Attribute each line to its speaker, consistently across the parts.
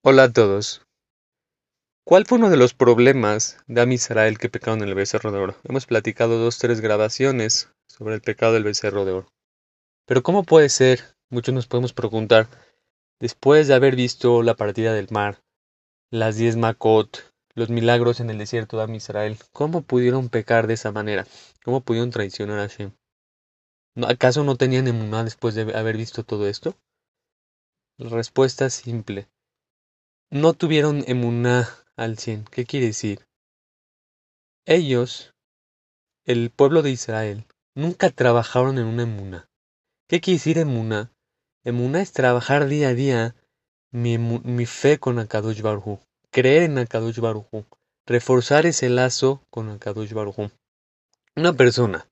Speaker 1: Hola a todos. ¿Cuál fue uno de los problemas de Am Israel que pecaron en el becerro de oro? Hemos platicado dos, tres grabaciones sobre el pecado del becerro de oro. Pero ¿cómo puede ser? Muchos nos podemos preguntar, después de haber visto la partida del mar, las diez Makot, los milagros en el desierto de Am Israel, ¿cómo pudieron pecar de esa manera? ¿Cómo pudieron traicionar a Hashem? ¿Acaso no tenían emuná después de haber visto todo esto? La respuesta es simple no tuvieron emuná al cien. ¿Qué quiere decir? Ellos, el pueblo de Israel, nunca trabajaron en una emuná. ¿Qué quiere decir emuná? Emuná es trabajar día a día mi, mi fe con Akadosh Baruj creer en Akadosh Baruj reforzar ese lazo con Akadosh Baruj Una persona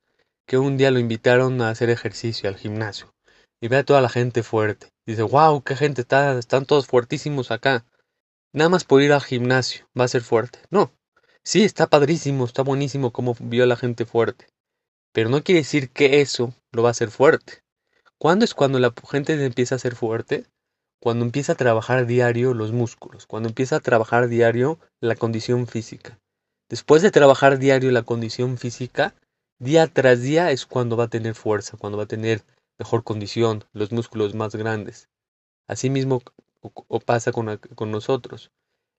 Speaker 1: que un día lo invitaron a hacer ejercicio al gimnasio y ve a toda la gente fuerte. Dice, wow, qué gente está, están todos fuertísimos acá. Nada más por ir al gimnasio va a ser fuerte. No. Sí, está padrísimo, está buenísimo cómo vio la gente fuerte. Pero no quiere decir que eso lo va a hacer fuerte. ¿Cuándo es cuando la gente empieza a ser fuerte? Cuando empieza a trabajar diario los músculos, cuando empieza a trabajar diario la condición física. Después de trabajar diario la condición física, día tras día es cuando va a tener fuerza, cuando va a tener mejor condición, los músculos más grandes. Asimismo, o, pasa con, con, nosotros.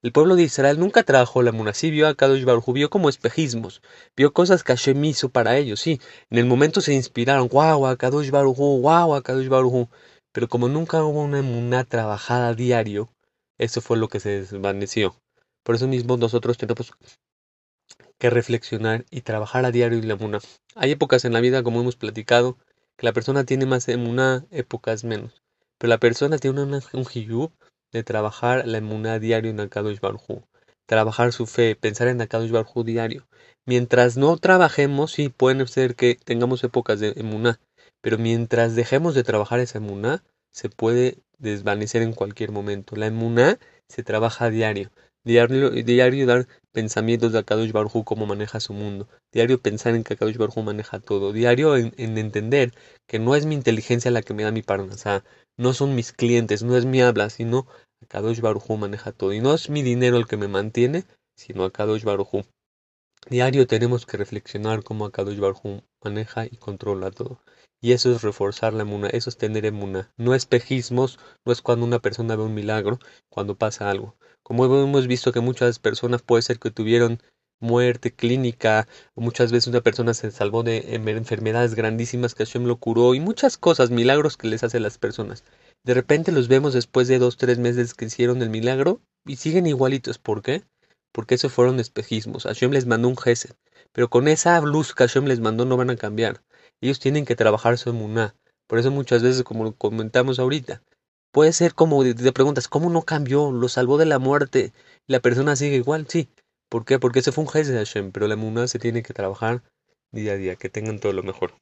Speaker 1: El pueblo de Israel nunca trabajó la muna, sí vio a Kadosh Baruj vio como espejismos, vio cosas que Hashem hizo para ellos, sí, en el momento se inspiraron, wow, a Kadosh Baruj wow, a Kadosh Baruj pero como nunca hubo una muna trabajada a diario, eso fue lo que se desvaneció. Por eso mismo nosotros tenemos que reflexionar y trabajar a diario en la muna. Hay épocas en la vida, como hemos platicado, que la persona tiene más emuna, épocas menos. Pero la persona tiene un, un de trabajar la emuná diario en Akadosh Baruj trabajar su fe, pensar en Akadosh Baruj diario. Mientras no trabajemos, sí, puede ser que tengamos épocas de emuná, pero mientras dejemos de trabajar esa emuná, se puede desvanecer en cualquier momento. La emuná se trabaja a diario. Diario, diario dar pensamientos de Akadosh Baruj cómo maneja su mundo. Diario pensar en que Akadosh Baruj maneja todo. Diario en, entender que no es mi inteligencia la que me da mi parnasá, no son mis clientes, no es mi habla, sino Akadosh Baruj maneja todo. Y no es mi dinero el que me mantiene, sino Akadosh Baruj Diario tenemos que reflexionar cómo Akadosh Baruj maneja y controla todo. Y eso es reforzar la emuna, eso es tener emuna. No espejismos, no es cuando una persona ve un milagro, cuando pasa algo. Como hemos visto que muchas personas puede ser que tuvieron muerte clínica, muchas veces una persona se salvó de enfermedades grandísimas que Hashem lo curó y muchas cosas, milagros que les hace las personas. De repente los vemos después de dos, tres meses que hicieron el milagro y siguen igualitos. ¿Por qué? Porque eso fueron espejismos. Hashem les mandó un gesed. Pero con esa luz que Hashem les mandó no van a cambiar. Ellos tienen que trabajar su emuná. Por eso muchas veces, como lo comentamos ahorita, puede ser como te preguntas, ¿cómo no cambió? Lo salvó de la muerte. La persona sigue igual, sí. ¿Por qué? Porque ese fue un gesto de Hashem, pero la emuná se tiene que trabajar día a día, que tengan todo lo mejor.